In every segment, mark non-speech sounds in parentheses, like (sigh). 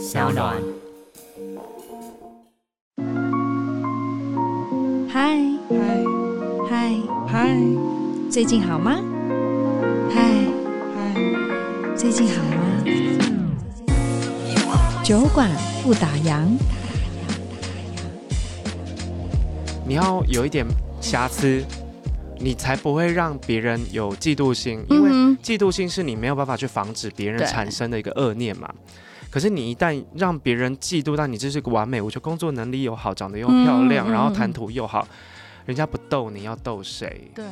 小暖。嗨嗨嗨嗨，最近好吗？嗨嗨，最近好吗？酒馆不打烊。你要有一点瑕疵，你才不会让别人有嫉妒心，因为嫉妒心是你没有办法去防止别人产生的一个恶念嘛。可是你一旦让别人嫉妒到你这是个完美，我觉得工作能力又好，长得又漂亮，然后谈吐又好，人家不逗你要逗谁？对。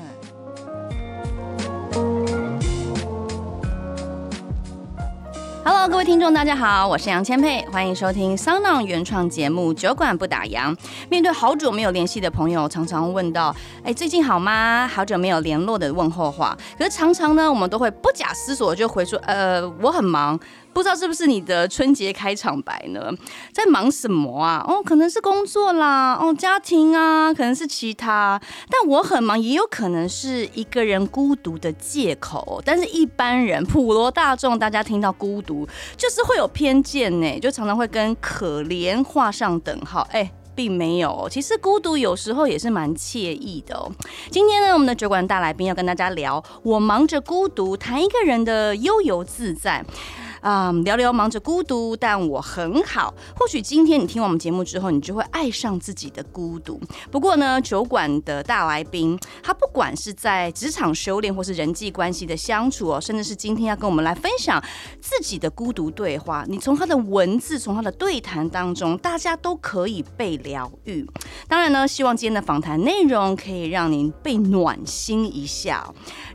Hello，各位听众，大家好，我是杨千佩，欢迎收听 SoundOn 原创节目《酒馆不打烊》。面对好久没有联系的朋友，常常问到：“哎，最近好吗？”好久没有联络的问候话，可是常常呢，我们都会不假思索就回说：“呃，我很忙。”不知道是不是你的春节开场白呢？在忙什么啊？哦，可能是工作啦，哦，家庭啊，可能是其他。但我很忙，也有可能是一个人孤独的借口。但是一般人普罗大众，大家听到孤独，就是会有偏见呢，就常常会跟可怜画上等号。哎。并没有，其实孤独有时候也是蛮惬意的哦。今天呢，我们的酒馆大来宾要跟大家聊，我忙着孤独，谈一个人的悠游自在。啊、嗯，聊聊忙着孤独，但我很好。或许今天你听完我们节目之后，你就会爱上自己的孤独。不过呢，酒馆的大来宾，他不管是在职场修炼，或是人际关系的相处哦，甚至是今天要跟我们来分享自己的孤独对话，你从他的文字，从他的对谈当中，大家都可以被疗愈。当然呢，希望今天的访谈内容可以让您被暖心一下。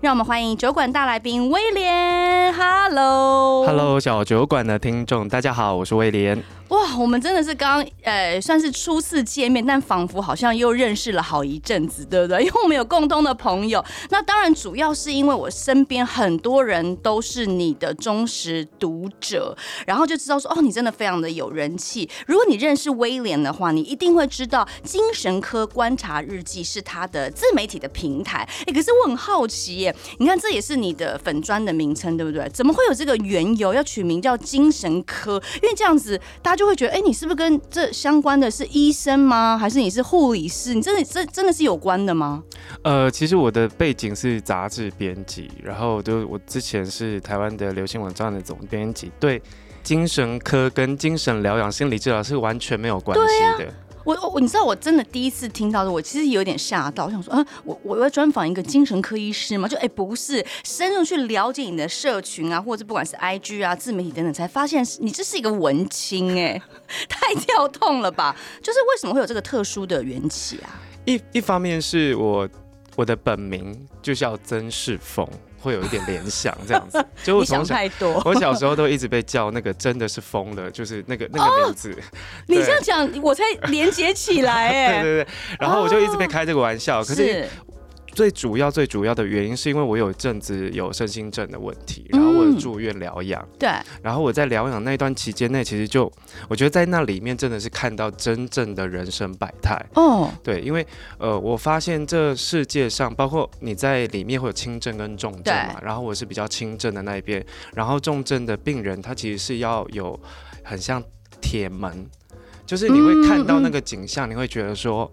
让我们欢迎酒馆大来宾威廉。Hello，Hello。小酒馆的听众，大家好，我是威廉。哇，我们真的是刚呃，算是初次见面，但仿佛好像又认识了好一阵子，对不对？因为我们有共同的朋友。那当然，主要是因为我身边很多人都是你的忠实读者，然后就知道说，哦，你真的非常的有人气。如果你认识威廉的话，你一定会知道《精神科观察日记》是他的自媒体的平台。哎，可是我很好奇耶，你看这也是你的粉砖的名称，对不对？怎么会有这个缘由要取名叫精神科？因为这样子大家就。会觉得，哎，你是不是跟这相关的是医生吗？还是你是护理师？你真的这真的是有关的吗？呃，其实我的背景是杂志编辑，然后就我之前是台湾的流行网站的总编辑，对精神科跟精神疗养、心理治疗是完全没有关系的。我我你知道我真的第一次听到的，我其实有点吓到，我想说，啊，我我要专访一个精神科医师吗？就哎，不是，深入去了解你的社群啊，或者不管是 IG 啊、自媒体等等，才发现你这是一个文青哎，(laughs) 太跳痛了吧？就是为什么会有这个特殊的缘起啊？一一方面是我我的本名就叫曾世峰。会有一点联想，这样子，(laughs) 就我从小，(laughs) 我小时候都一直被叫那个真的是疯了，就是那个那个名字。哦、(laughs) 你这样讲，我才连接起来哎。对对对，然后我就一直被开这个玩笑，哦、可是。最主要、最主要的原因是因为我有一阵子有身心症的问题，然后我有住院疗养。对。然后我在疗养那段期间内，其实就我觉得在那里面真的是看到真正的人生百态。哦。对，因为呃，我发现这世界上，包括你在里面会有轻症跟重症嘛，然后我是比较轻症的那一边，然后重症的病人他其实是要有很像铁门，就是你会看到那个景象，你会觉得说，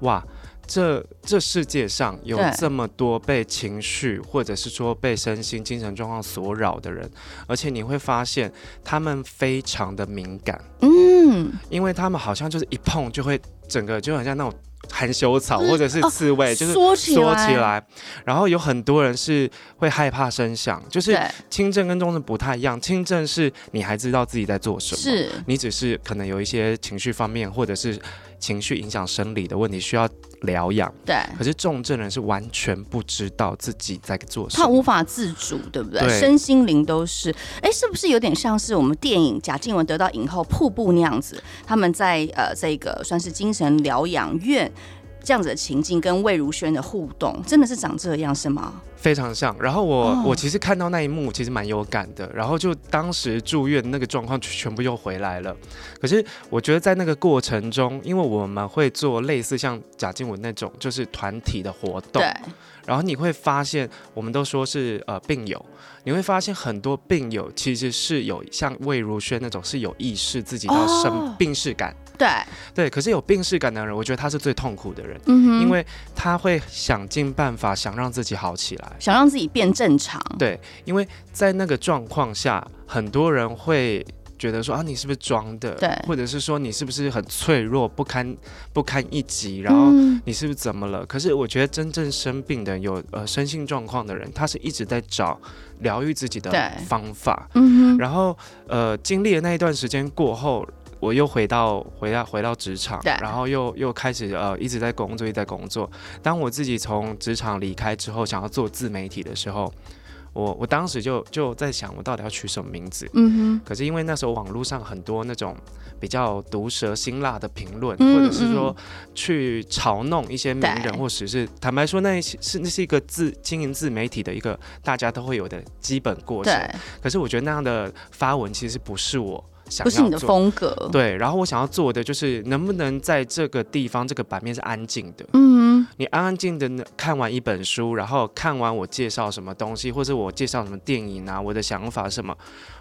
哇。这这世界上有这么多被情绪或者是说被身心精神状况所扰的人，而且你会发现他们非常的敏感，嗯，因为他们好像就是一碰就会整个就很像那种含羞草或者是刺猬，哦、就是缩起来，起来，然后有很多人是会害怕声响，就是轻症跟重症不太一样，轻症是你还知道自己在做什么，是你只是可能有一些情绪方面或者是。情绪影响生理的问题需要疗养，对。可是重症人是完全不知道自己在做什么，他无法自主，对不对？对，身心灵都是。哎，是不是有点像是我们电影贾静雯得到影后瀑布那样子？他们在呃这个算是精神疗养院。这样子的情境跟魏如萱的互动，真的是长这样是吗？非常像。然后我、哦、我其实看到那一幕，其实蛮有感的。然后就当时住院那个状况全部又回来了。可是我觉得在那个过程中，因为我们会做类似像贾静雯那种就是团体的活动，对。然后你会发现，我们都说是呃病友，你会发现很多病友其实是有像魏如萱那种是有意识自己要生病识感。哦、对对，可是有病识感的人，我觉得他是最痛苦的人，嗯哼，因为他会想尽办法想让自己好起来，想让自己变正常。对，因为在那个状况下，很多人会。觉得说啊，你是不是装的？对，或者是说你是不是很脆弱、不堪不堪一击？然后你是不是怎么了？嗯、可是我觉得真正生病的有呃身心状况的人，他是一直在找疗愈自己的方法。嗯，然后呃经历了那一段时间过后，我又回到回到回到职场，然后又又开始呃一直在工作，一直在工作。当我自己从职场离开之后，想要做自媒体的时候。我我当时就就在想，我到底要取什么名字？嗯哼。可是因为那时候网络上很多那种比较毒舌辛辣的评论，嗯、或者是说去嘲弄一些名人，或者是坦白说，那是那是一个自经营自媒体的一个大家都会有的基本过程。对。可是我觉得那样的发文其实不是我。不是你的风格，对。然后我想要做的就是，能不能在这个地方这个版面是安静的？嗯，你安安静静的看完一本书，然后看完我介绍什么东西，或者我介绍什么电影啊，我的想法什么，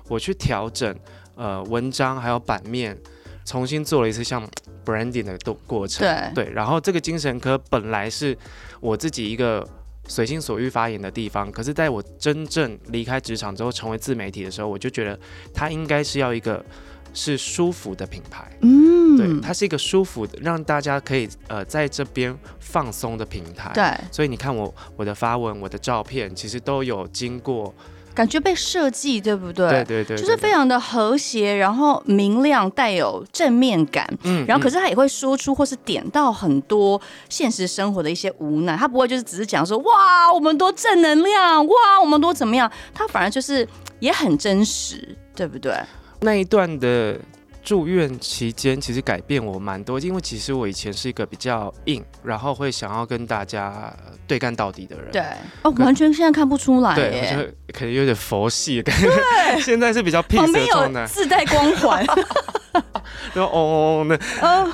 我去调整呃文章还有版面，重新做了一次像 branding 的过程。对对。然后这个精神科本来是我自己一个。随心所欲发言的地方，可是在我真正离开职场之后，成为自媒体的时候，我就觉得它应该是要一个是舒服的品牌，嗯，对，它是一个舒服的，让大家可以呃在这边放松的平台，对，所以你看我我的发文，我的照片，其实都有经过。感觉被设计，对不对？对对对，就是非常的和谐，然后明亮，带有正面感。嗯，然后可是他也会说出或是点到很多现实生活的一些无奈。他不会就是只是讲说哇，我们多正能量，哇，我们多怎么样？他反而就是也很真实，对不对？那一段的。住院期间，其实改变我蛮多，因为其实我以前是一个比较硬，然后会想要跟大家对干到底的人。对，哦，完全现在看不出来。对，我可能有点佛系的感觉。对，(laughs) 现在是比较 peace 的状态，自带光环。(laughs) 然后哦哦那，嗯，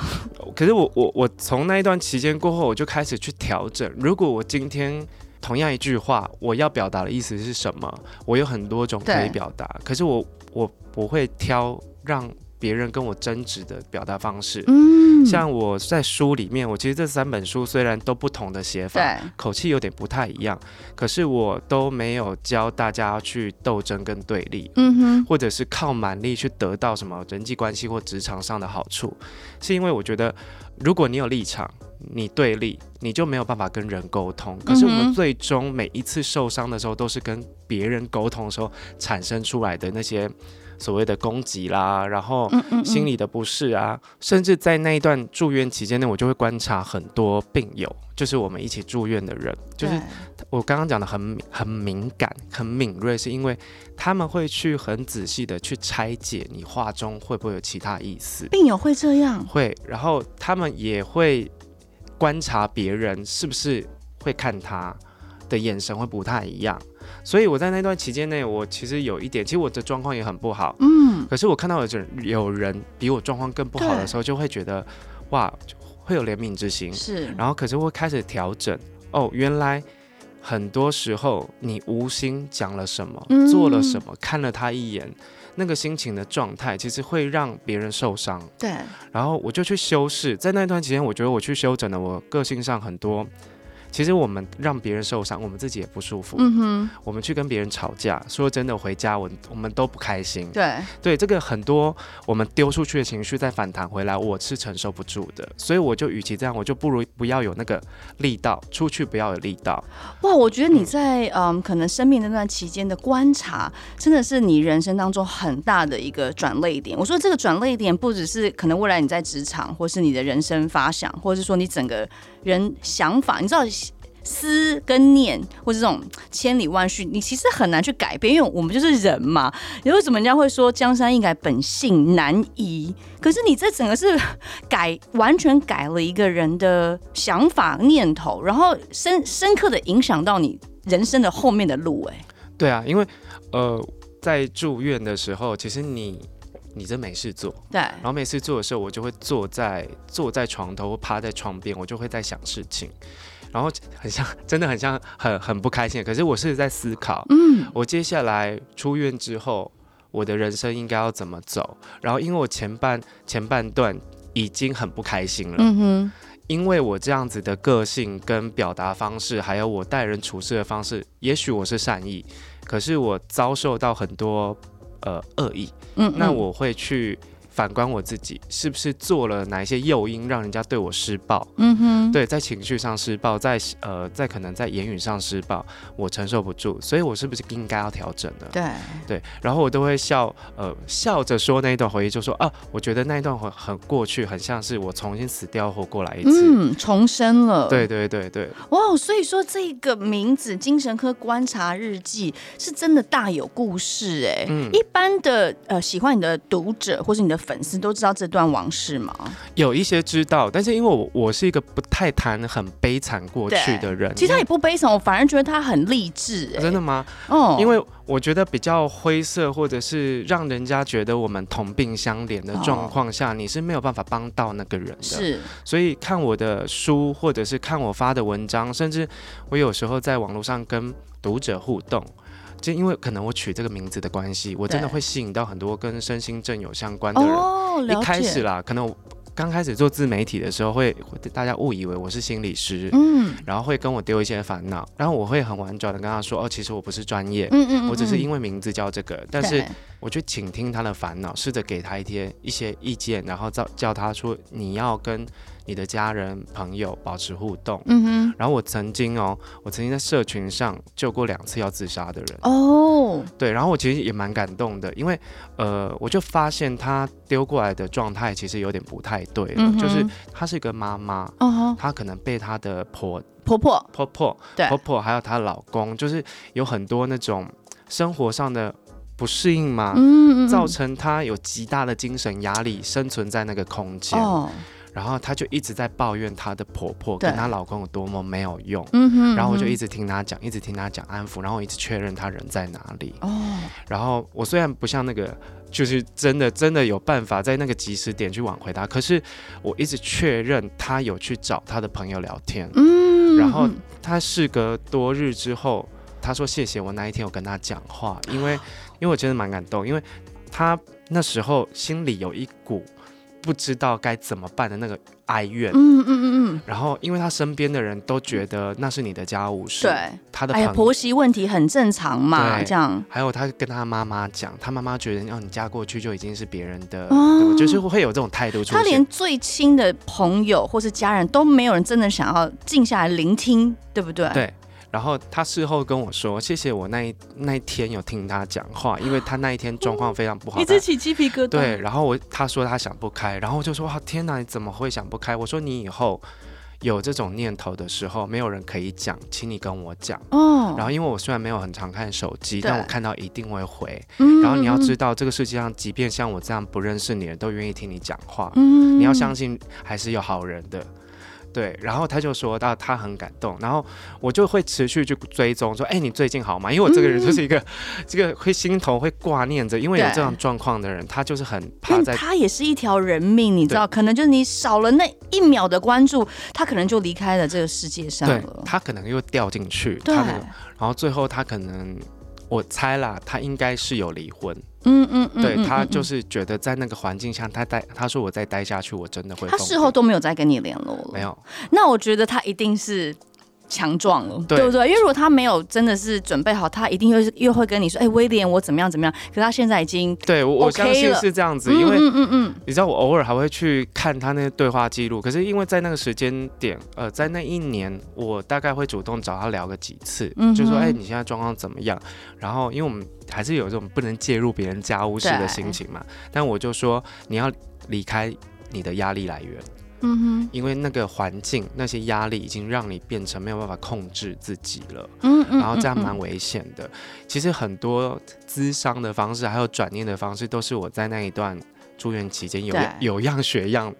可是我我我从那一段期间过后，我就开始去调整。如果我今天同样一句话，我要表达的意思是什么？我有很多种可以表达，可是我我不会挑让。别人跟我争执的表达方式，嗯，像我在书里面，我其实这三本书虽然都不同的写法，对，口气有点不太一样，可是我都没有教大家去斗争跟对立，嗯哼，或者是靠蛮力去得到什么人际关系或职场上的好处，是因为我觉得，如果你有立场，你对立，你就没有办法跟人沟通。可是我们最终每一次受伤的时候，都是跟别人沟通的时候产生出来的那些。所谓的攻击啦，然后心里的不适啊，嗯嗯嗯，甚至在那一段住院期间内，我就会观察很多病友，就是我们一起住院的人，就是我刚刚讲的很很敏感、很敏锐，是因为他们会去很仔细的去拆解你话中会不会有其他意思。病友会这样？会，然后他们也会观察别人是不是会看他的眼神会不太一样。所以我在那段期间内，我其实有一点，其实我的状况也很不好，嗯，可是我看到有人有人比我状况更不好的时候，就会觉得哇，会有怜悯之心，是，然后可是会开始调整，哦，原来很多时候你无心讲了什么，嗯、做了什么，看了他一眼，那个心情的状态，其实会让别人受伤，对，然后我就去修饰，在那段期间，我觉得我去修整了我个性上很多。其实我们让别人受伤，我们自己也不舒服。嗯哼，我们去跟别人吵架，说真的，回家我我们都不开心。对对，这个很多我们丢出去的情绪再反弹回来，我是承受不住的。所以我就与其这样，我就不如不要有那个力道，出去不要有力道。哇，我觉得你在嗯，嗯，可能生命那段期间的观察，真的是你人生当中很大的一个转捩点。我说这个转捩点，不只是可能未来你在职场，或是你的人生发想，或者是说你整个人想法，你知道。思跟念，或者这种千里万绪，你其实很难去改变，因为我们就是人嘛。你为什么人家会说江山易改，本性难移？可是你这整个是改，完全改了一个人的想法念头，然后深深刻的影响到你人生的后面的路。哎，对啊，因为呃，在住院的时候，其实你你真没事做，对，然后没事做的时候，我就会坐在坐在床头，趴在床边，我就会在想事情。然后很像，真的很像很很不开心。可是我是在思考，嗯，我接下来出院之后，我的人生应该要怎么走？然后因为我前半前半段已经很不开心了，嗯哼，因为我这样子的个性跟表达方式，还有我待人处事的方式，也许我是善意，可是我遭受到很多呃恶意，嗯，那我会去。反观我自己，是不是做了哪一些诱因，让人家对我施暴？嗯哼，对，在情绪上施暴，在呃，在可能在言语上施暴，我承受不住，所以我是不是应该要调整的？对对，然后我都会笑，呃，笑着说那一段回忆，就说啊，我觉得那一段很很过去，很像是我重新死掉活过来一次，嗯，重生了。对对对对，哇，所以说这个名字《精神科观察日记》是真的大有故事哎。嗯，一般的呃，喜欢你的读者或是你的。粉丝都知道这段往事吗？有一些知道，但是因为我我是一个不太谈很悲惨过去的人，其实他也不悲惨，我反而觉得他很励志。真的吗？哦，因为我觉得比较灰色，或者是让人家觉得我们同病相怜的状况下，哦，你是没有办法帮到那个人的。是，所以看我的书，或者是看我发的文章，甚至我有时候在网络上跟读者互动。就因为可能我取这个名字的关系，我真的会吸引到很多跟身心症有相关的人。哦，一开始啦，可能我刚开始做自媒体的时候会，会大家误以为我是心理师，嗯，然后会跟我丢一些烦恼，然后我会很婉转的跟他说，哦，其实我不是专业，嗯嗯，我只是因为名字叫这个，但是我去倾听他的烦恼，试着给他一些一些意见，然后叫叫他说，你要跟。你的家人朋友保持互动，嗯哼。然后我曾经哦，我曾经在社群上救过两次要自杀的人。哦，对。然后我其实也蛮感动的，因为呃，我就发现他丢过来的状态其实有点不太对了，嗯、就是她是一个妈妈，哦，她可能被她的婆婆婆。婆婆对。婆婆还有她老公，就是有很多那种生活上的不适应嘛，嗯，嗯，嗯，造成她有极大的精神压力，生存在那个空间。哦然后她就一直在抱怨她的婆婆跟她老公有多么没有用，嗯哼，然后我就一直听她讲，一直听她讲安抚，然后我一直确认她人在哪里。哦，然后我虽然不像那个，就是真的真的有办法在那个及时点去挽回她，可是我一直确认她有去找她的朋友聊天。嗯，然后她事隔多日之后，她说谢谢我那一天有跟她讲话，因为因为我真的蛮感动，因为她那时候心里有一股。不知道该怎么办的那个哀怨，嗯嗯嗯嗯，然后因为他身边的人都觉得那是你的家务事，对，他的，哎呀，婆媳问题很正常嘛，这样。还有他跟他妈妈讲，他妈妈觉得，哦，你嫁过去就已经是别人的，哦、就是会有这种态度出现。他连最亲的朋友或是家人都没有人真的想要静下来聆听，对不对？对。然后他事后跟我说：“谢谢我那一那一天有听他讲话，因为他那一天状况非常不好。”一直起鸡皮疙瘩。对，然后我他说他想不开，然后我就说：“哇，天哪，你怎么会想不开？”我说：“你以后有这种念头的时候，没有人可以讲，请你跟我讲。”哦。然后因为我虽然没有很常看手机，但我看到一定会回。嗯。然后你要知道，这个世界上，即便像我这样不认识你的人都愿意听你讲话。嗯。你要相信，还是有好人的。对，然后他就说到他很感动，然后我就会持续去追踪，说，哎，你最近好吗？因为我这个人就是一个，嗯、这个会心头会挂念着，因为有这种状况的人，他就是很怕在。他也是一条人命，你知道，可能就是你少了那一秒的关注，他可能就离开了这个世界上了。对，他可能又掉进去，对他那个，然后最后他可能。我猜啦，他应该是有离婚。嗯嗯嗯，对，他就是觉得在那个环境下，他待他说我再待下去，我真的会。他事后都没有再跟你联络了。没有。那我觉得他一定是。强壮了，对，对不对？因为如果他没有真的是准备好，他一定会又会跟你说：“哎、欸，威廉，我怎么样怎么样？”可是他现在已经、OK、对我我相信是这样子，因为嗯嗯嗯，你知道我偶尔还会去看他那些对话记录。可是因为在那个时间点，呃，在那一年，我大概会主动找他聊个几次，嗯、就说：“哎、欸，你现在状况怎么样？”然后因为我们还是有这种不能介入别人家务事的心情嘛，但我就说你要离开你的压力来源。嗯哼，因为那个环境，那些压力已经让你变成没有办法控制自己了。嗯嗯，然后这样蛮危险的。其实很多咨商的方式，还有转念的方式，都是我在那一段住院期间有有样学样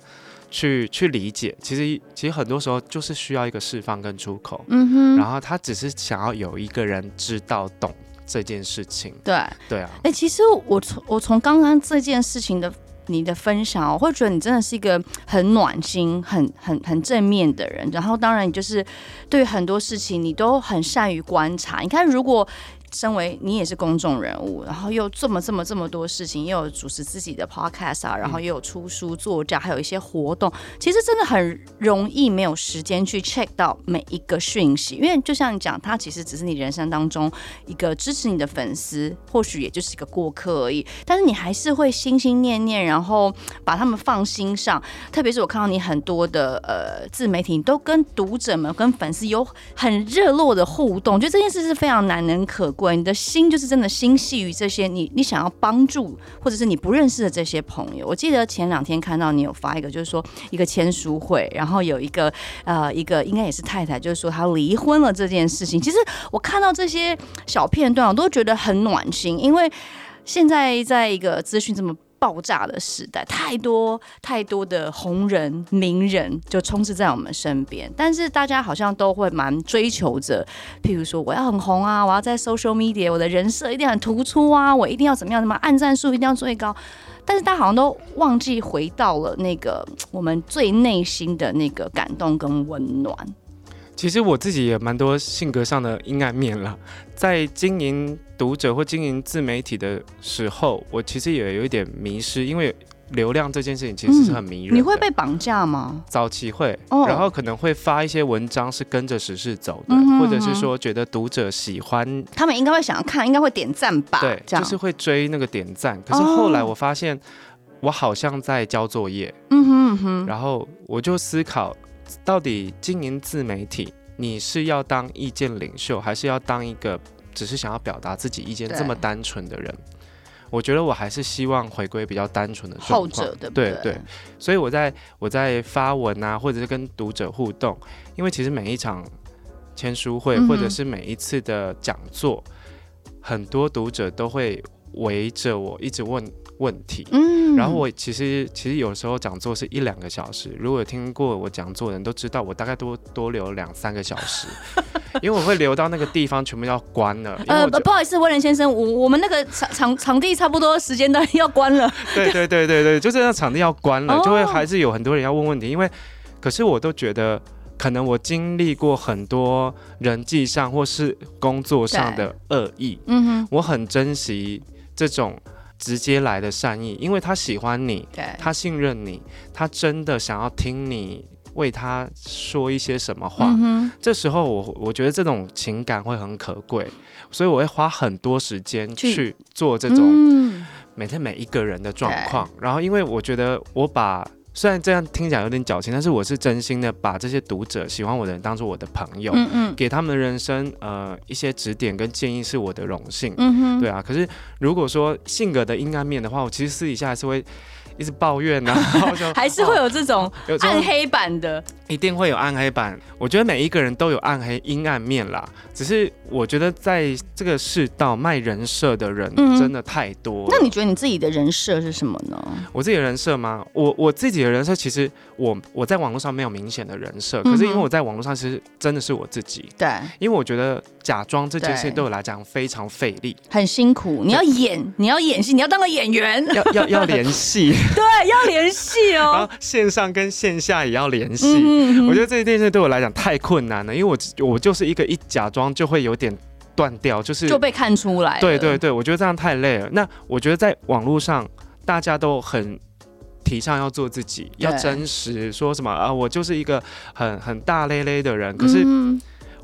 去去理解。其实其实很多时候就是需要一个释放跟出口。嗯哼，然后他只是想要有一个人知道懂这件事情。对对啊。哎、欸，其实我从我从刚刚这件事情的。你的分享，我会觉得你真的是一个很暖心、很很很正面的人。然后，当然，你就是对很多事情你都很善于观察。你看，如果身为你也是公众人物，然后又这么这么这么多事情，又有主持自己的 podcast 啊，然后又有出书作家，还有一些活动，其实真的很容易没有时间去 check 到每一个讯息，因为就像你讲，他其实只是你人生当中一个支持你的粉丝，或许也就是一个过客而已，但是你还是会心心念念，然后把他们放心上。特别是我看到你很多的呃自媒体，你都跟读者们、跟粉丝有很热络的互动，我觉得这件事是非常难能可鬼。你的心就是真的心系于这些你你想要帮助或者是你不认识的这些朋友。我记得前两天看到你有发一个，就是说一个签书会，然后有一个呃一个应该也是太太，就是说她离婚了这件事情。其实我看到这些小片段，我都觉得很暖心，因为现在在一个资讯这么。爆炸的时代，太多太多的红人名人就充斥在我们身边，但是大家好像都会蛮追求着，譬如说我要很红啊，我要在 social media，我的人设一定很突出啊，我一定要怎么样，什么按赞数一定要最高，但是大家好像都忘记回到了那个我们最内心的那个感动跟温暖。其实我自己也蛮多性格上的阴暗面了，在经营读者或经营自媒体的时候，我其实也有一点迷失，因为流量这件事情其实是很迷人。你会被绑架吗？早期会，然后可能会发一些文章是跟着时事走的，或者是说觉得读者喜欢，他们应该会想要看，应该会点赞吧？对，就是会追那个点赞。可是后来我发现，我好像在交作业。嗯哼哼，然后我就思考。到底经营自媒体，你是要当意见领袖，还是要当一个只是想要表达自己意见这么单纯的人？我觉得我还是希望回归比较单纯的状况。后者对不对？对对。所以我在我在发文啊，或者是跟读者互动，因为其实每一场签书会，或者是每一次的讲座，嗯、很多读者都会围着我一直问。问题，嗯，然后我其实其实有时候讲座是一两个小时，如果有听过我讲座的人都知道，我大概多多留两三个小时，(laughs) 因为我会留到那个地方全部要关了。呃，不好意思，威廉先生，我我们那个场场场地差不多时间都要关了。对对对对对，就是那场地要关了，就会还是有很多人要问问题，因为可是我都觉得，可能我经历过很多人际上或是工作上的恶意，嗯哼，我很珍惜这种。直接来的善意，因为他喜欢你，他信任你，他真的想要听你为他说一些什么话。嗯、这时候我我觉得这种情感会很可贵，所以我会花很多时间去做这种每天每一个人的状况。然后，因为我觉得我把。虽然这样听起来有点矫情，但是我是真心的把这些读者喜欢我的人当做我的朋友，嗯嗯，给他们的人生呃一些指点跟建议是我的荣幸，嗯哼，对啊。可是如果说性格的阴暗面的话，我其实私底下还是会。一直抱怨呢、(laughs) 啊，还是会有这种暗黑版的，一定会有暗黑版。我觉得每一个人都有暗黑阴暗面啦，只是我觉得在这个世道卖人设的人真的太多、嗯。那你觉得你自己的人设是什么呢？我自己的人设吗？我我自己的人设其实我我在网络上没有明显的人设，可是因为我在网络上其实真的是我自己。对，因为我觉得假装这件事对我来讲非常费力，很辛苦。你要演，(laughs) 你要演戏，你要当个演员，要要要联系。(laughs) 对，要联系哦。(laughs) 然后线上跟线下也要联系。嗯、我觉得这件事对我来讲太困难了，因为我我就是一个一假装就会有点断掉，就是就被看出来。对对对，我觉得这样太累了。那我觉得在网络上大家都很提倡要做自己，要真实，说什么啊，我就是一个很很大咧咧的人。可是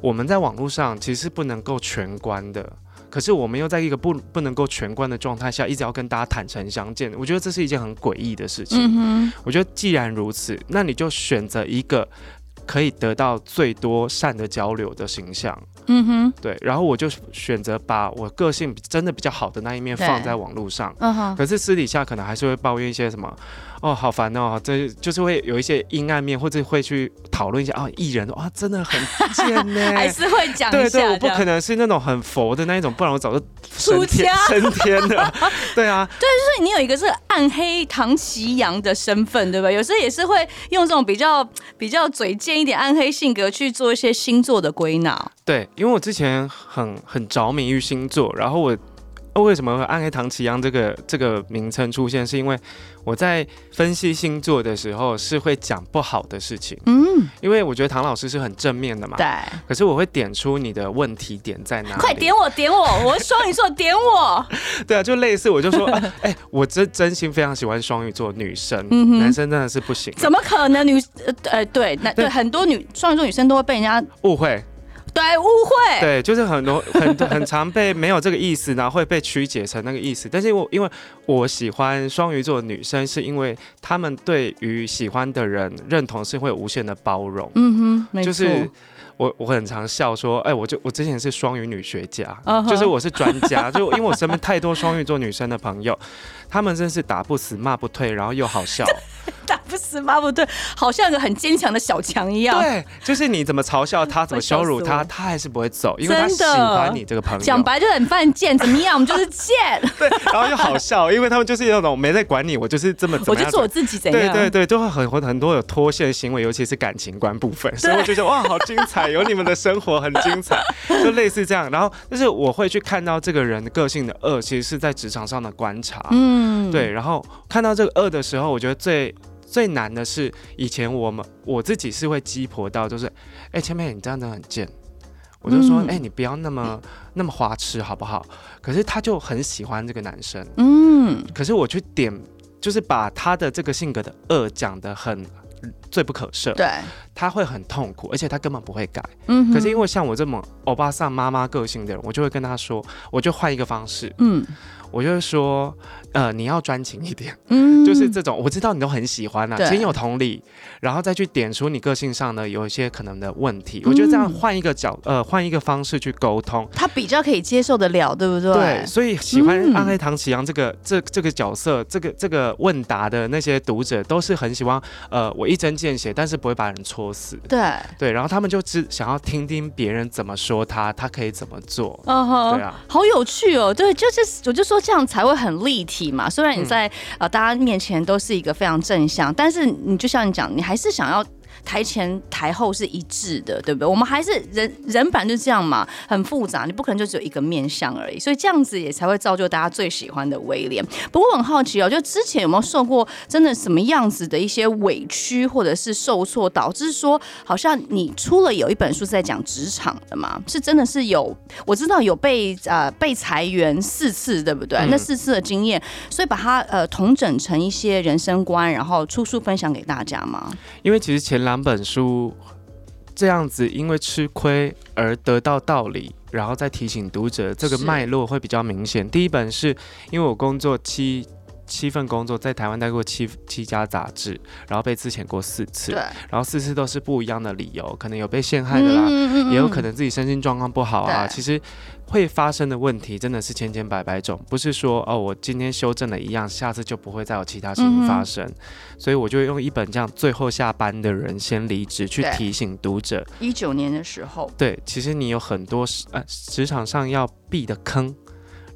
我们在网络上其实是不能够全关的。可是我们又在一个不不能够全观的状态下，一直要跟大家坦诚相见，我觉得这是一件很诡异的事情。嗯、我觉得既然如此，那你就选择一个可以得到最多善的交流的形象。嗯哼，对。然后我就选择把我个性真的比较好的那一面放在网络上。嗯哼。可是私底下可能还是会抱怨一些什么。哦，好烦哦！这就是会有一些阴暗面，或者会去讨论一下啊，艺人哇，真的很贱 (laughs) 呢，还是会讲一下。对对，我不可能是那种很佛的那一种，不然我早就升天升天了。(laughs) 对啊，对，就是你有一个是暗黑唐奇阳的身份，对吧？有时候也是会用这种比较比较嘴贱一点、暗黑性格去做一些星座的归纳。对，因为我之前很很着迷于星座，然后我。为什么会暗黑唐奇阳这个这个名称出现？是因为我在分析星座的时候是会讲不好的事情，嗯，因为我觉得唐老师是很正面的嘛，对。可是我会点出你的问题点在哪里？快点我点我，我是双鱼座，点我。(laughs) 对啊，就类似我就说，(laughs) 哎、欸，我真真心非常喜欢双鱼座女生，嗯，男生真的是不行。怎么可能女？呃，对，那对，对很多女双鱼座女生都会被人家误会。对，误会。对，就是很多 (laughs) 很很常被没有这个意思，然后会被曲解成那个意思。但是我因为我喜欢双鱼座的女生，是因为她们对于喜欢的人认同是会有无限的包容。嗯哼，没错。就是我我很常笑说，哎，我就我之前是双鱼女学家，uh huh. 就是我是专家，(laughs) 就因为我身边太多双鱼座女生的朋友，他们真是打不死骂不退，然后又好笑。(laughs) 打不死吗不对，好像一个很坚强的小强一样。对，就是你怎么嘲笑他，怎么羞辱他，他还是不会走，因为他喜欢你这个朋友。讲白就很犯贱，怎么样？我们就是贱。(laughs) 对，然后又好笑，因为他们就是那种没在管你，我就是这么我就做我自己，怎样？对对对，就会很很多有脱线行为，尤其是感情观部分，所以我就觉得哇，好精彩，有你们的生活很精彩，(laughs) 就类似这样。然后就是我会去看到这个人的个性的恶，其实是在职场上的观察。嗯，对。然后看到这个恶的时候，我觉得最。最难的是，以前我们我自己是会鸡婆到，就是，哎、欸，千妹你这样子很贱，我就说，哎、嗯。欸，你不要那么那么花痴好不好？可是他就很喜欢这个男生，嗯，可是我去点，就是把他的这个性格的恶讲得很罪不可赦，对，他会很痛苦，而且他根本不会改，嗯，可是因为像我这么欧巴桑妈妈个性的人，我就会跟他说，我就换一个方式，嗯。我就说，呃，你要专情一点，嗯，就是这种，我知道你都很喜欢啊，挺有同理，然后再去点出你个性上呢有一些可能的问题。我觉得这样换一个角，呃，换一个方式去沟通，他比较可以接受得了，对不对？对，所以喜欢暗黑唐启阳这个这这个角色，这个这个问答的那些读者都是很喜欢，呃，我一针见血，但是不会把人戳死。对对，然后他们就只想要听听别人怎么说他，他可以怎么做。嗯哼，对啊，好有趣哦。对，就是我就说。这样才会很立体嘛。虽然你在呃大家面前都是一个非常正向，但是你就像你讲，你还是想要。台前台后是一致的，对不对？我们还是人人版就这样嘛，很复杂，你不可能就只有一个面相而已，所以这样子也才会造就大家最喜欢的威廉。不过我很好奇哦，就之前有没有受过真的什么样子的一些委屈或者是受挫，导致说好像你出了有一本书是在讲职场的嘛？是真的是有，我知道有被呃被裁员四次，对不对？那四次的经验，所以把它呃统整成一些人生观，然后出书分享给大家吗？因为其实前两。两本书这样子，因为吃亏而得到道理，然后再提醒读者，这个脉络会比较明显。第一本是因为我工作七七份工作，在台湾待过七七家杂志，然后被资遣过四次，对然后四次都是不一样的理由，可能有被陷害的啦，嗯嗯嗯嗯也有可能自己身心状况不好啊。其实。会发生的问题真的是千千百百种，不是说哦，我今天修正了一样，下次就不会再有其他事情发生。嗯、所以我就用一本这样最后下班的人先离职去提醒读者。一九年的时候，对，其实你有很多呃职场上要避的坑，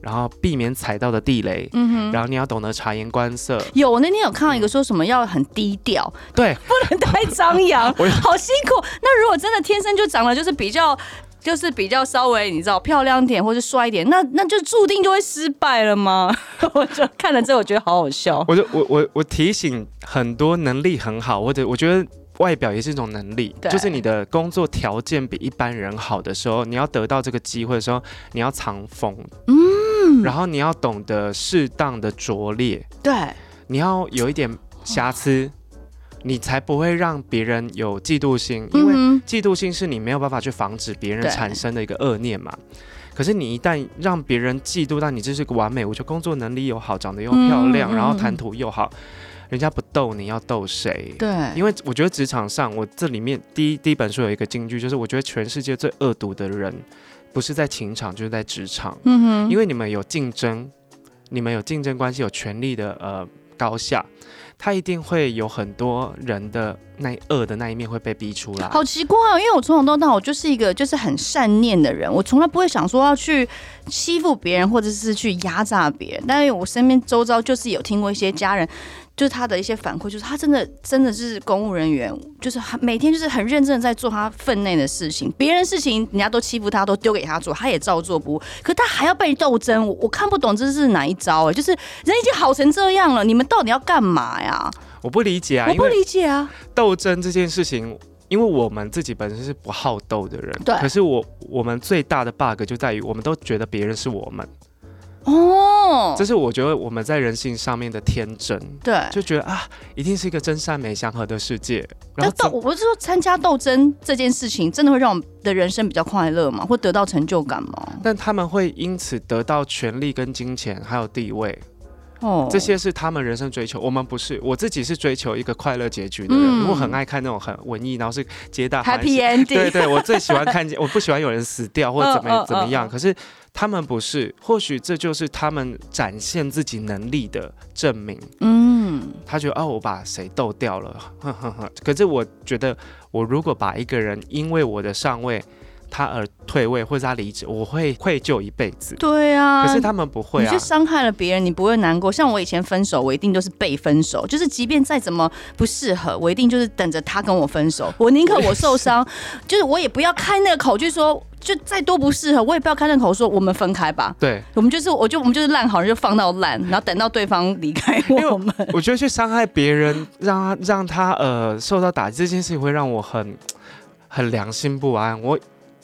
然后避免踩到的地雷，嗯哼，然后你要懂得察言观色。有，我那天有看到一个说什么要很低调，对，(laughs) 不能太张扬，(laughs) 好辛苦。那如果真的天生就长得就是比较。就是比较稍微你知道漂亮点或者帅一点，那那就注定就会失败了吗？(laughs) 我就看了之后，我觉得好好笑。我就我我我提醒很多能力很好，或者我觉得外表也是一种能力，就是你的工作条件比一般人好的时候，你要得到这个机会的时候，你要藏锋，嗯，然后你要懂得适当的拙劣，对，你要有一点瑕疵。你才不会让别人有嫉妒心，因为嫉妒心是你没有办法去防止别人产生的一个恶念嘛。可是你一旦让别人嫉妒到你这是个完美，我觉得工作能力又好，长得又漂亮，嗯、然后谈吐又好，人家不逗你要逗谁？对，因为我觉得职场上，我这里面第一第一本书有一个金句，就是我觉得全世界最恶毒的人，不是在情场，就是在职场。嗯哼，因为你们有竞争，你们有竞争关系，有权力的呃高下。他一定会有很多人的那恶的那一面会被逼出来。好奇怪哦，因为我从小到大我就是一个就是很善念的人，我从来不会想说要去欺负别人或者是去压榨别人。但是我身边周遭就是有听过一些家人。就是他的一些反馈，就是他真的真的是公务人员，就是每天就是很认真的在做他分内的事情，别人事情人家都欺负他，都丢给他做，他也照做不误，可他还要被斗争，我我看不懂这是哪一招哎、欸，就是人已经好成这样了，你们到底要干嘛呀？我不理解啊，我不理解啊，斗争这件事情，因为我们自己本身是不好斗的人，对，可是我我们最大的 bug 就在于，我们都觉得别人是我们。哦，这是我觉得我们在人性上面的天真，对，就觉得啊，一定是一个真善美祥和的世界。然后斗，我不是说参加斗争这件事情真的会让我们的人生比较快乐吗？会得到成就感吗？但他们会因此得到权力跟金钱，还有地位。哦，这些是他们人生追求，我们不是。我自己是追求一个快乐结局的人，我、嗯、很爱看那种很文艺，然后是皆大。Happy ending。对对，我最喜欢看见，我不喜欢有人死掉或者怎么、哦、怎么样。哦、(laughs) 可是他们不是，或许这就是他们展现自己能力的证明。嗯，他觉得哦，我把谁斗掉了，呵呵呵。可是我觉得，我如果把一个人因为我的上位。他而退位或者他离职，我会愧疚一辈子。对啊，可是他们不会啊。你去伤害了别人，你不会难过。像我以前分手，我一定都是被分手，就是即便再怎么不适合，我一定就是等着他跟我分手。我宁可我受伤，(laughs) 就是我也不要开那个口，就是说就再多不适合，我也不要开那个口说我们分开吧。对，我们就是我就我们就是烂好人，就放到烂，然后等到对方离开我们。我觉得去伤害别人，让他让他呃受到打击，这件事情会让我很很良心不安。我。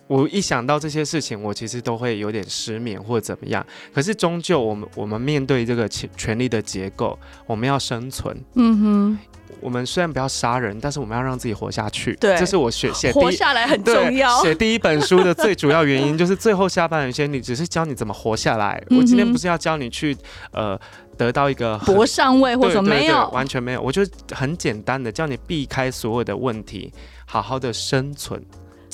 我一想到这些事情，我其实都会有点失眠或者怎么样。可是终究，我们我们面对这个权权力的结构，我们要生存。嗯哼，我们虽然不要杀人，但是我们要让自己活下去。对，这是我写写活下来很重要。写第一本书的最主要原因就是最后下半有些你只是教你怎么活下来。嗯、我今天不是要教你去呃得到一个博上位或者没有，完全没有。我就很简单的教你避开所有的问题，好好的生存。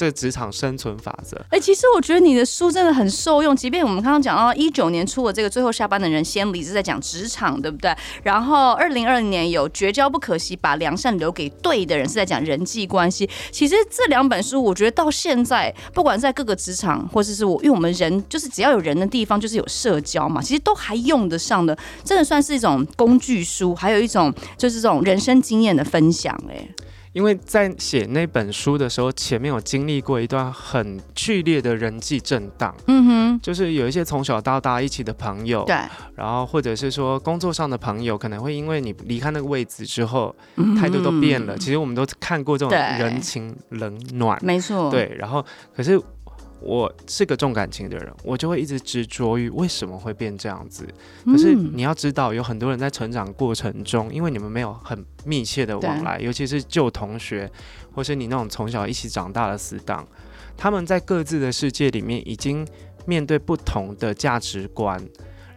这职场生存法则。哎、其实我觉得你的书真的很受用。即便我们刚刚讲到一九年出了这个最后下班的人先离职，在讲职场，对不对？然后二零二零年有绝交不可惜，把良善留给对的人，是在讲人际关系。其实这两本书，我觉得到现在，不管在各个职场，或者是我，因为我们人就是只要有人的地方，就是有社交嘛，其实都还用得上的。真的算是一种工具书，还有一种就是这种人生经验的分享。哎。因为在写那本书的时候，前面有经历过一段很剧烈的人际震荡，嗯哼，就是有一些从小到大一起的朋友，对，然后或者是说工作上的朋友，可能会因为你离开那个位置之后，嗯、态度都变了。其实我们都看过这种人情冷暖，没错，对，然后可是。我是个重感情的人，我就会一直执着于为什么会变这样子。可是你要知道，有很多人在成长过程中，因为你们没有很密切的往来，尤其是旧同学，或是你那种从小一起长大的死党，他们在各自的世界里面已经面对不同的价值观，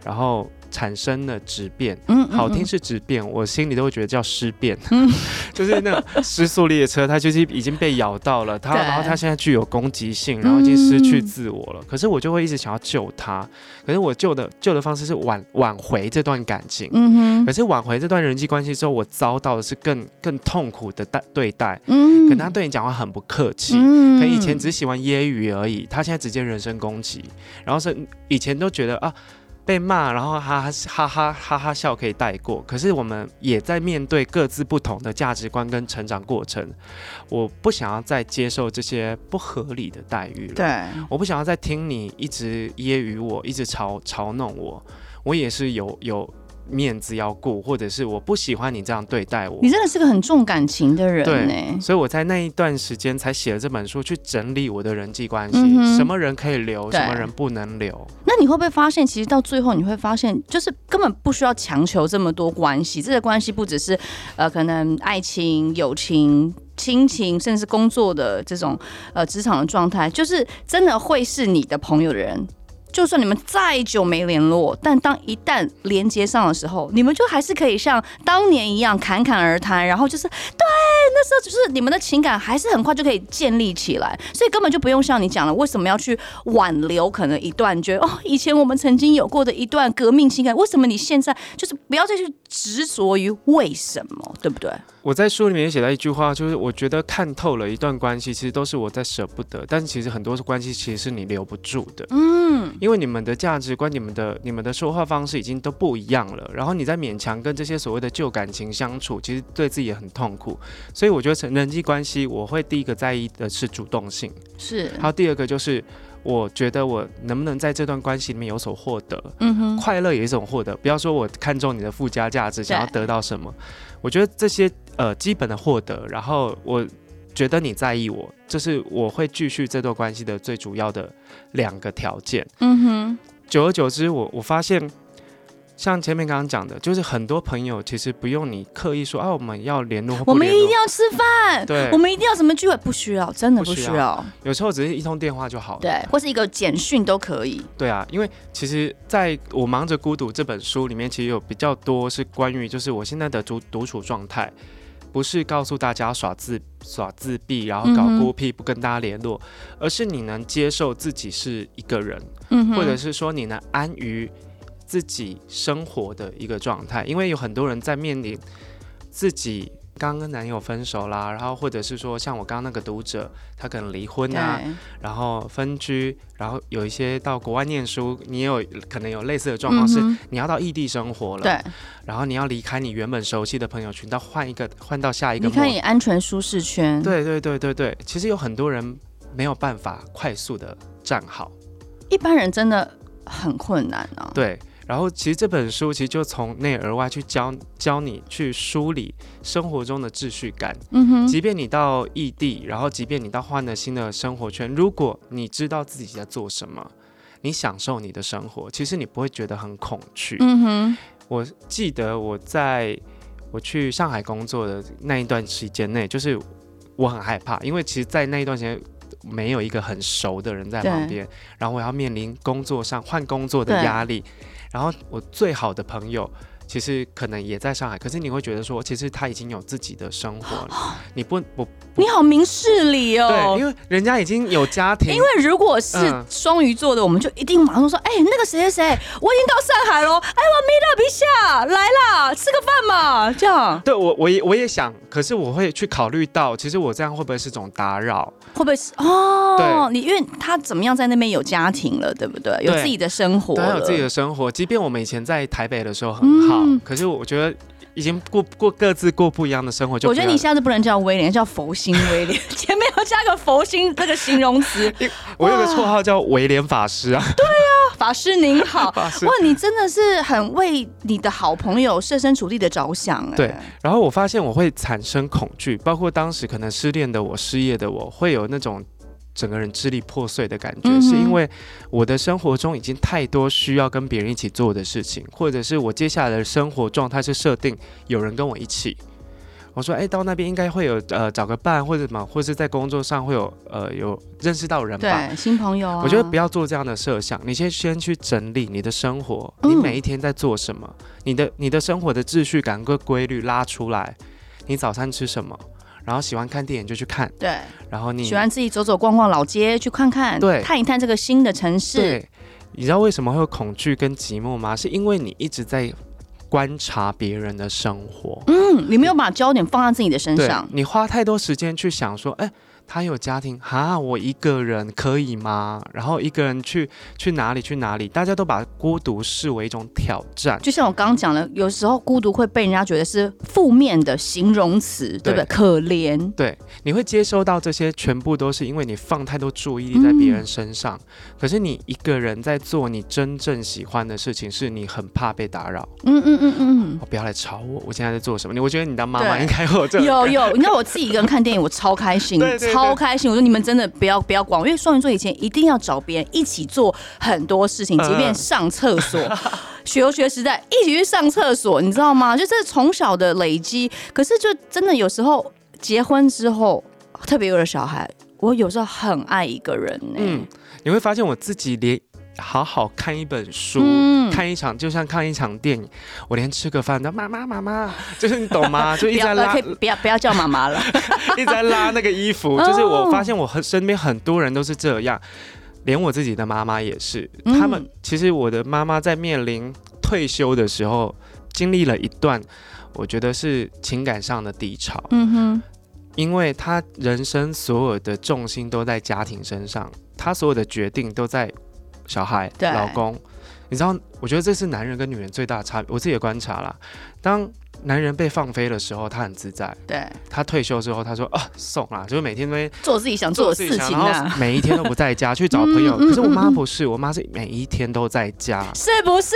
然后。产生了质变，嗯，好听是质变，我心里都会觉得叫尸变，嗯，(laughs) 就是那个失速列车，它就是已经被咬到了，它然后它现在具有攻击性，然后已经失去自我了。可是我就会一直想要救它，可是我救的救的方式是挽挽回这段感情，嗯哼。可是挽回这段人际关系之后，我遭到的是更更痛苦的待对待，嗯，可能他对你讲话很不客气，嗯，可以前只喜欢揶揄而已，他现在直接人身攻击，然后是以前都觉得啊。被骂，然后哈哈哈哈哈哈笑可以带过，可是我们也在面对各自不同的价值观跟成长过程。我不想要再接受这些不合理的待遇了。对，我不想要再听你一直揶揄我，一直嘲嘲弄我。我也是有有。面子要顾，或者是我不喜欢你这样对待我。你真的是个很重感情的人，对，所以我在那一段时间才写了这本书，去整理我的人际关系，嗯、什么人可以留，什么人不能留。那你会不会发现，其实到最后你会发现，就是根本不需要强求这么多关系。这个关系不只是呃，可能爱情、友情、亲情，甚至工作的这种呃职场的状态，就是真的会是你的朋友的人。就算你们再久没联络，但当一旦连接上的时候，你们就还是可以像当年一样侃侃而谈，然后就是对那时候就是你们的情感还是很快就可以建立起来，所以根本就不用像你讲了，为什么要去挽留可能一段觉得哦，以前我们曾经有过的一段革命情感，为什么你现在就是不要再去执着于为什么，对不对？我在书里面写到一句话，就是我觉得看透了一段关系，其实都是我在舍不得，但是其实很多关系其实是你留不住的，嗯，因为你们的价值观、你们的、你们的说话方式已经都不一样了，然后你在勉强跟这些所谓的旧感情相处，其实对自己也很痛苦，所以我觉得成人际关系，我会第一个在意的是主动性，是，还有第二个就是。我觉得我能不能在这段关系里面有所获得，嗯哼，快乐也是一种获得。不要说我看中你的附加价值，想要得到什么，我觉得这些呃基本的获得，然后我觉得你在意我，这是我会继续这段关系的最主要的两个条件。嗯哼，久而久之我，我我发现。像前面刚刚讲的，就是很多朋友其实不用你刻意说啊，我们要联络，我们一定要吃饭，对，我们一定要什么聚会，不需要，真的不需要。需要有时候只是一通电话就好了，对，或是一个简讯都可以。对啊，因为其实在我忙着孤独这本书里面，其实有比较多是关于就是我现在的独独处状态，不是告诉大家耍自耍自闭，然后搞孤僻，不跟大家联络，嗯、而是你能接受自己是一个人，嗯、或者是说你能安于。自己生活的一个状态，因为有很多人在面临自己刚跟男友分手啦，然后或者是说像我刚刚那个读者，他可能离婚啊，然后分居，然后有一些到国外念书，你也有可能有类似的状况，是你要到异地生活了，对，然后你要离开你原本熟悉的朋友群，到换一个换到下一个，你看你安全舒适圈，对对对对对，其实有很多人没有办法快速的站好，一般人真的很困难啊，对。然后，其实这本书其实就从内而外去教教你去梳理生活中的秩序感。嗯哼，即便你到异地，然后即便你到换了新的生活圈，如果你知道自己在做什么，你享受你的生活，其实你不会觉得很恐惧。嗯哼，我记得我在我去上海工作的那一段时间内，就是我很害怕，因为其实，在那一段时间没有一个很熟的人在旁边，然后我要面临工作上换工作的压力。然后我最好的朋友，其实可能也在上海，可是你会觉得说，其实他已经有自己的生活了。(gasps) 你不不，你好明事理哦。对，因为人家已经有家庭。因为如果是双鱼座的，我们就一定马上说，哎，那个谁谁谁，我已经到上海喽，哎，我 meet up 一下，来啦，吃个饭嘛，这样。对我，我也我也想，可是我会去考虑到，其实我这样会不会是种打扰？会不会是哦？对，你因为他怎么样在那边有家庭了，对不对？有自己的生活，他有自己的生活。即便我们以前在台北的时候很好，嗯、可是我觉得已经过过各自过不一样的生活就。我觉得你下次不能叫威廉，叫佛心威廉，(laughs) 前面要加个佛心这个形容词。(laughs) 我有个绰号叫威廉法师啊。对啊，法师您好。(laughs) 法师哇，你真的是很为你的好朋友设身处地的着想哎。对，然后我发现我会产生恐惧，包括当时可能失恋的我、失业的我，会有那种。整个人支离破碎的感觉，嗯、是因为我的生活中已经太多需要跟别人一起做的事情，或者是我接下来的生活状态是设定有人跟我一起。我说，哎，到那边应该会有呃找个伴或者什么，或者是在工作上会有呃有认识到人吧，对，新朋友啊。我觉得不要做这样的设想，你先先去整理你的生活，你每一天在做什么，嗯、你的你的生活的秩序感跟规律拉出来，你早餐吃什么？然后喜欢看电影就去看，对。然后你喜欢自己走走逛逛老街去看看，对，探一探这个新的城市。对，你知道为什么会有恐惧跟寂寞吗？是因为你一直在观察别人的生活，嗯，你没有把焦点放在自己的身上，你花太多时间去想说，哎。他有家庭哈，我一个人可以吗？然后一个人去去哪里去哪里？大家都把孤独视为一种挑战。就像我刚刚讲的，有时候孤独会被人家觉得是负面的形容词，对，对不对？可怜。对，你会接收到这些，全部都是因为你放太多注意力在别人身上。嗯、可是你一个人在做你真正喜欢的事情，是你很怕被打扰。嗯嗯嗯嗯。我不要来吵我，我现在在做什么？你我觉得你当妈妈应该有这有有。你知道我自己一个人看电影，我超开心。(laughs) 对，对，对。超开心！我说你们真的不要不要管，因为双鱼座以前一定要找别人一起做很多事情，即便上厕所，(laughs) 学游学时代一起去上厕所，你知道吗？就是从小的累积。可是就真的有时候结婚之后，特别有了小孩，我有时候很爱一个人呢、欸。嗯，你会发现我自己连好好看一本书，嗯、看一场，就像看一场电影。我连吃个饭都妈妈妈妈，就是你懂吗？(laughs) 就一直在拉，不要不要，不要叫妈妈了，(laughs) 一直在拉那个衣服。就是我发现我和身边很多人都是这样，连我自己的妈妈也是。嗯、他们其实我的妈妈在面临退休的时候，经历了一段我觉得是情感上的低潮。嗯哼，因为她人生所有的重心都在家庭身上，她所有的决定都在。小孩、老公，你知道，我觉得这是男人跟女人最大的差别。我自己的观察啦，当男人被放飞的时候，他很自在。对，他退休之后，他说啊，送啦，就是每天都做自己想做的事情，然后每一天都不在家去找朋友。(laughs) 可是我妈不是，我妈是每一天都在家，是不是？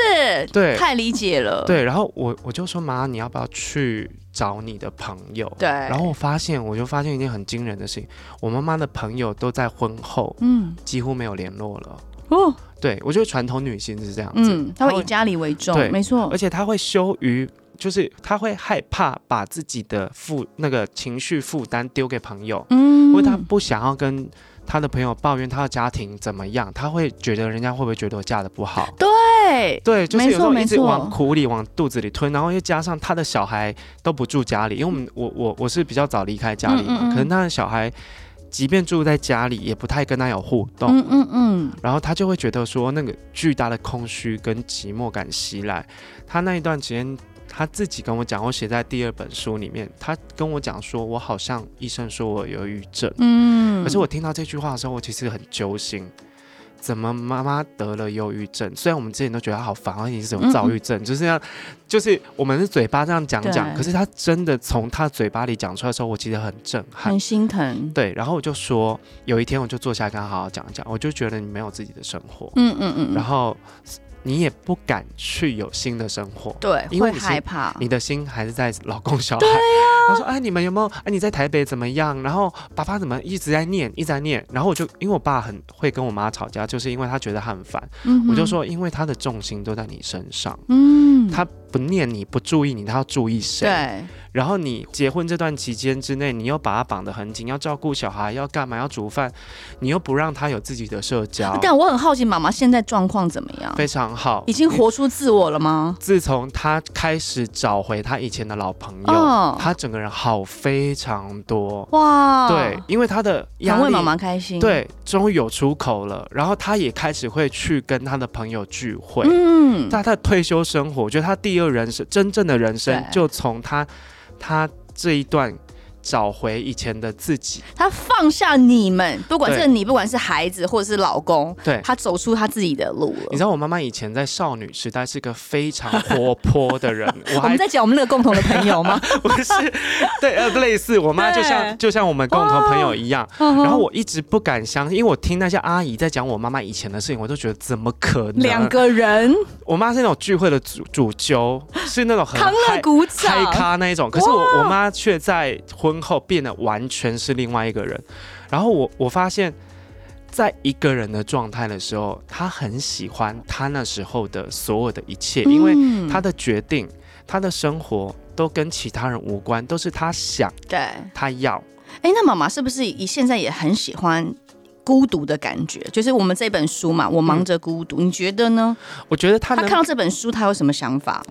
对，太理解了。对，然后我我就说妈，你要不要去找你的朋友？对。然后我发现，我就发现一件很惊人的事情，我妈妈的朋友都在婚后，嗯，几乎没有联络了。哦，对，我觉得传统女性是这样子，嗯，她会以家里为重，对，没错，而且她会羞于，就是她会害怕把自己的负那个情绪负担丢给朋友，嗯，因为她不想要跟她的朋友抱怨她的家庭怎么样，她会觉得人家会不会觉得我嫁的不好？对，对，就是有时候一直往苦里往肚子里吞，然后又加上她的小孩都不住家里，因为我们我我我是比较早离开家里嘛，可能他的小孩。即便住在家里，也不太跟他有互动。嗯嗯嗯。然后他就会觉得说，那个巨大的空虚跟寂寞感袭来。他那一段时间，他自己跟我讲，我写在第二本书里面。他跟我讲说，我好像医生说我有抑郁症。嗯。可是我听到这句话的时候，我其实很揪心。怎么妈妈得了忧郁症？虽然我们之前都觉得她好烦，而且是有躁郁症，嗯嗯就是这样，就是我们的嘴巴这样讲讲，可是他真的从他嘴巴里讲出来的时候，我其实很震撼，很心疼。对，然后我就说，有一天我就坐下来跟他好好讲一讲，我就觉得你没有自己的生活，嗯嗯嗯，然后。你也不敢去有新的生活，对，因为害怕，你的心还是在老公 (laughs) 小孩。对呀、啊，他说：“哎，你们有没有？哎，你在台北怎么样？然后爸爸怎么一直在念，一直在念。然后我就因为我爸很会跟我妈吵架，就是因为他觉得他很烦。嗯、我就说，因为他的重心都在你身上，嗯，他不念你，不注意你，他要注意谁？对。然后你结婚这段期间之内，你又把他绑得很紧，要照顾小孩，要干嘛？要煮饭，你又不让他有自己的社交。但我很好奇，妈妈现在状况怎么样？非常好，已经活出自我了吗？自从他开始找回他以前的老朋友，哦、他整个人好非常多。哇，对，因为他的压力，为妈妈开心。对，终于有出口了。然后他也开始会去跟他的朋友聚会。嗯，在他的退休生活，我觉得他第二人生真正的人生就从他。他这一段。找回以前的自己，他放下你们，不管是你，不管是孩子或者是老公，对，他走出他自己的路了。你知道我妈妈以前在少女时代是个非常活泼的人。(laughs) 我，我们在讲我们那个共同的朋友吗？(laughs) 不是，对，呃，类似我妈就像就像我们共同朋友一样。哦、然后我一直不敢相信，因为我听那些阿姨在讲我妈妈以前的事情，我都觉得怎么可能？两个人，我妈是那种聚会的主主揪，是那种很康乐鼓掌、嗨咖那一种。可是我我妈却在婚。后变得完全是另外一个人，然后我我发现，在一个人的状态的时候，他很喜欢他那时候的所有的一切，因为他的决定、他的生活都跟其他人无关，都是他想，对，他要。哎，那妈妈是不是以现在也很喜欢孤独的感觉？就是我们这本书嘛，我忙着孤独，嗯、你觉得呢？我觉得他他看到这本书，他有什么想法？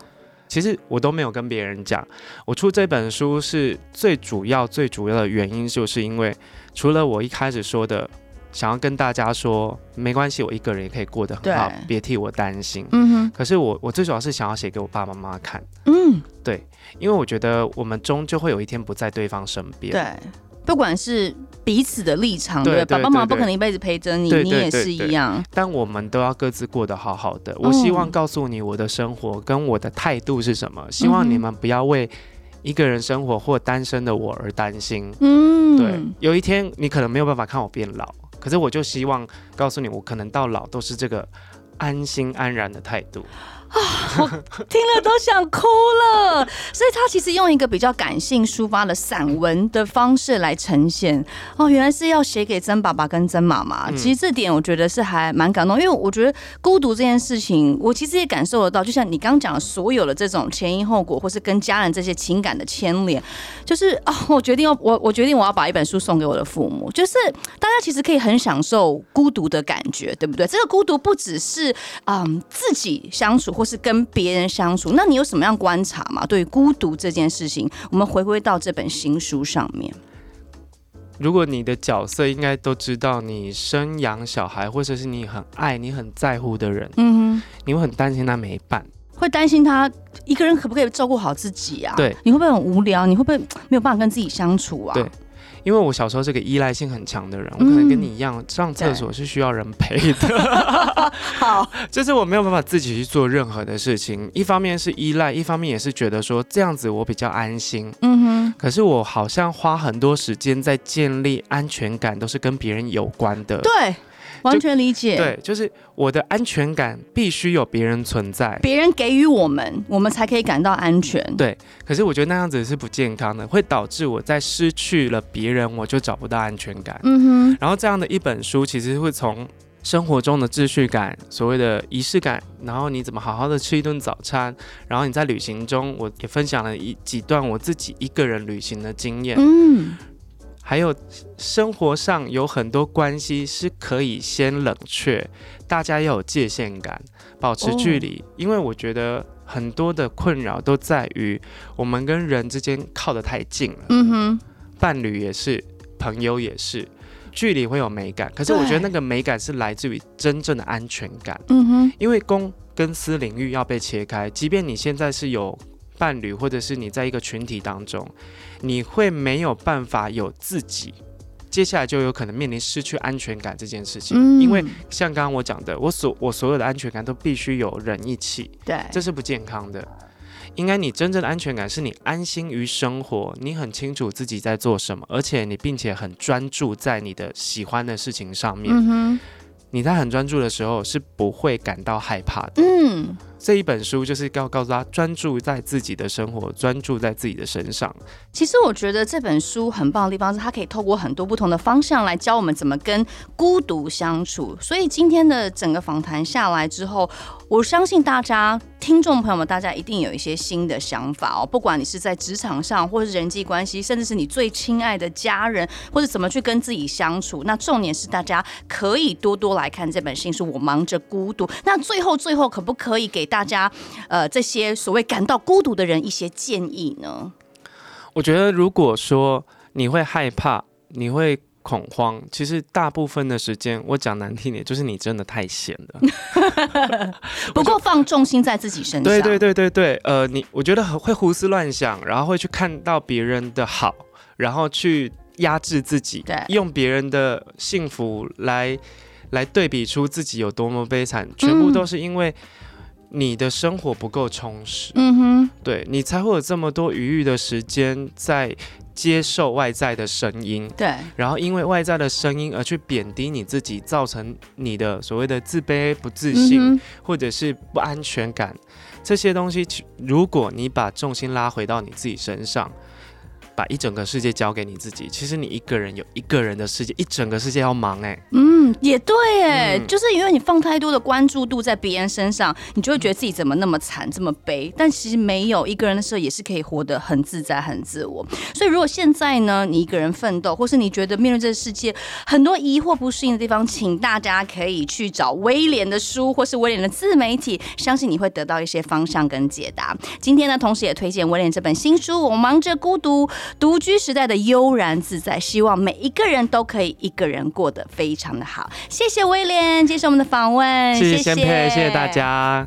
其实我都没有跟别人讲，我出这本书是最主要、最主要的原因，就是因为除了我一开始说的，想要跟大家说没关系，我一个人也可以过得很好，别替我担心。嗯哼。可是我我最主要是想要写给我爸爸妈妈看。嗯。对，因为我觉得我们终究会有一天不在对方身边。对。不管是彼此的立场，对，爸爸妈妈不可能一辈子陪着你，你也是一样。但我们都要各自过得好好的。我希望告诉你我的生活跟我的态度是什么。希望你们不要为一个人生活或单身的我而担心。嗯，对。有一天你可能没有办法看我变老，可是我就希望告诉你，我可能到老都是这个安心安然的态度。啊，我听了都想哭了。所以他其实用一个比较感性抒发的散文的方式来呈现。哦，原来是要写给曾爸爸跟曾妈妈。其实这点我觉得是还蛮感动，因为我觉得孤独这件事情，我其实也感受得到。就像你刚刚讲的所有的这种前因后果，或是跟家人这些情感的牵连，就是啊，我决定要我 (laughs) 我决定我要把一本书送给我的父母。就是大家其实可以很享受孤独的感觉，对不对？这个孤独不只是嗯自己相处。或是跟别人相处，那你有什么样观察吗？对于孤独这件事情，我们回归到这本新书上面。如果你的角色应该都知道，你生养小孩，或者是你很爱你很在乎的人，嗯哼，你会很担心他没伴，会担心他一个人可不可以照顾好自己啊？对，你会不会很无聊？你会不会没有办法跟自己相处啊？对。因为我小时候是个依赖性很强的人，我可能跟你一样，上厕所是需要人陪的。(laughs) 好，(laughs) 就是我没有办法自己去做任何的事情。一方面是依赖，一方面也是觉得说这样子我比较安心。嗯哼。可是我好像花很多时间在建立安全感，都是跟别人有关的。对。完全理解，对，就是我的安全感必须有别人存在，别人给予我们，我们才可以感到安全。对，可是我觉得那样子是不健康的，会导致我在失去了别人，我就找不到安全感。嗯哼，然后这样的一本书，其实会从生活中的秩序感、所谓的仪式感，然后你怎么好好的吃一顿早餐，然后你在旅行中，我也分享了一几段我自己一个人旅行的经验。嗯。还有生活上有很多关系是可以先冷却，大家要有界限感，保持距离。Oh. 因为我觉得很多的困扰都在于我们跟人之间靠得太近了。嗯哼，伴侣也是，朋友也是，距离会有美感。可是我觉得那个美感是来自于真正的安全感。嗯哼，因为公跟私领域要被切开，即便你现在是有。伴侣，或者是你在一个群体当中，你会没有办法有自己，接下来就有可能面临失去安全感这件事情。嗯、因为像刚刚我讲的，我所我所有的安全感都必须有人一起，对，这是不健康的。应该你真正的安全感是你安心于生活，你很清楚自己在做什么，而且你并且很专注在你的喜欢的事情上面。嗯、你在很专注的时候是不会感到害怕的。嗯。这一本书就是要告诉他专注在自己的生活，专注在自己的身上。其实我觉得这本书很棒的地方是，它可以透过很多不同的方向来教我们怎么跟孤独相处。所以今天的整个访谈下来之后，我相信大家听众朋友们，大家一定有一些新的想法哦。不管你是在职场上，或是人际关系，甚至是你最亲爱的家人，或者怎么去跟自己相处。那重点是大家可以多多来看这本新书《我忙着孤独》。那最后最后，可不可以给大家，呃，这些所谓感到孤独的人一些建议呢？我觉得，如果说你会害怕，你会恐慌，其实大部分的时间，我讲难听点，就是你真的太闲了，(laughs) 不过放重心在自己身上。对对对对对，呃，你我觉得会胡思乱想，然后会去看到别人的好，然后去压制自己，对，用别人的幸福来来对比出自己有多么悲惨，全部都是因为。你的生活不够充实，嗯哼，对，你才会有这么多余裕的时间在接受外在的声音，对，然后因为外在的声音而去贬低你自己，造成你的所谓的自卑、不自信，嗯，或者是不安全感，这些东西，如果你把重心拉回到你自己身上。把一整个世界交给你自己，其实你一个人有一个人的世界，一整个世界要忙哎、欸。嗯，也对哎，嗯、就是因为你放太多的关注度在别人身上，你就会觉得自己怎么那么惨，这么悲。但其实没有一个人的时候，也是可以活得很自在、很自我。所以如果现在呢，你一个人奋斗，或是你觉得面对这个世界很多疑惑、不适应的地方，请大家可以去找威廉的书，或是威廉的自媒体，相信你会得到一些方向跟解答。今天呢，同时也推荐威廉这本新书《我忙着孤独》。独居时代的悠然自在，希望每一个人都可以一个人过得非常的好。谢谢威廉接受我们的访问，谢谢谢谢大家。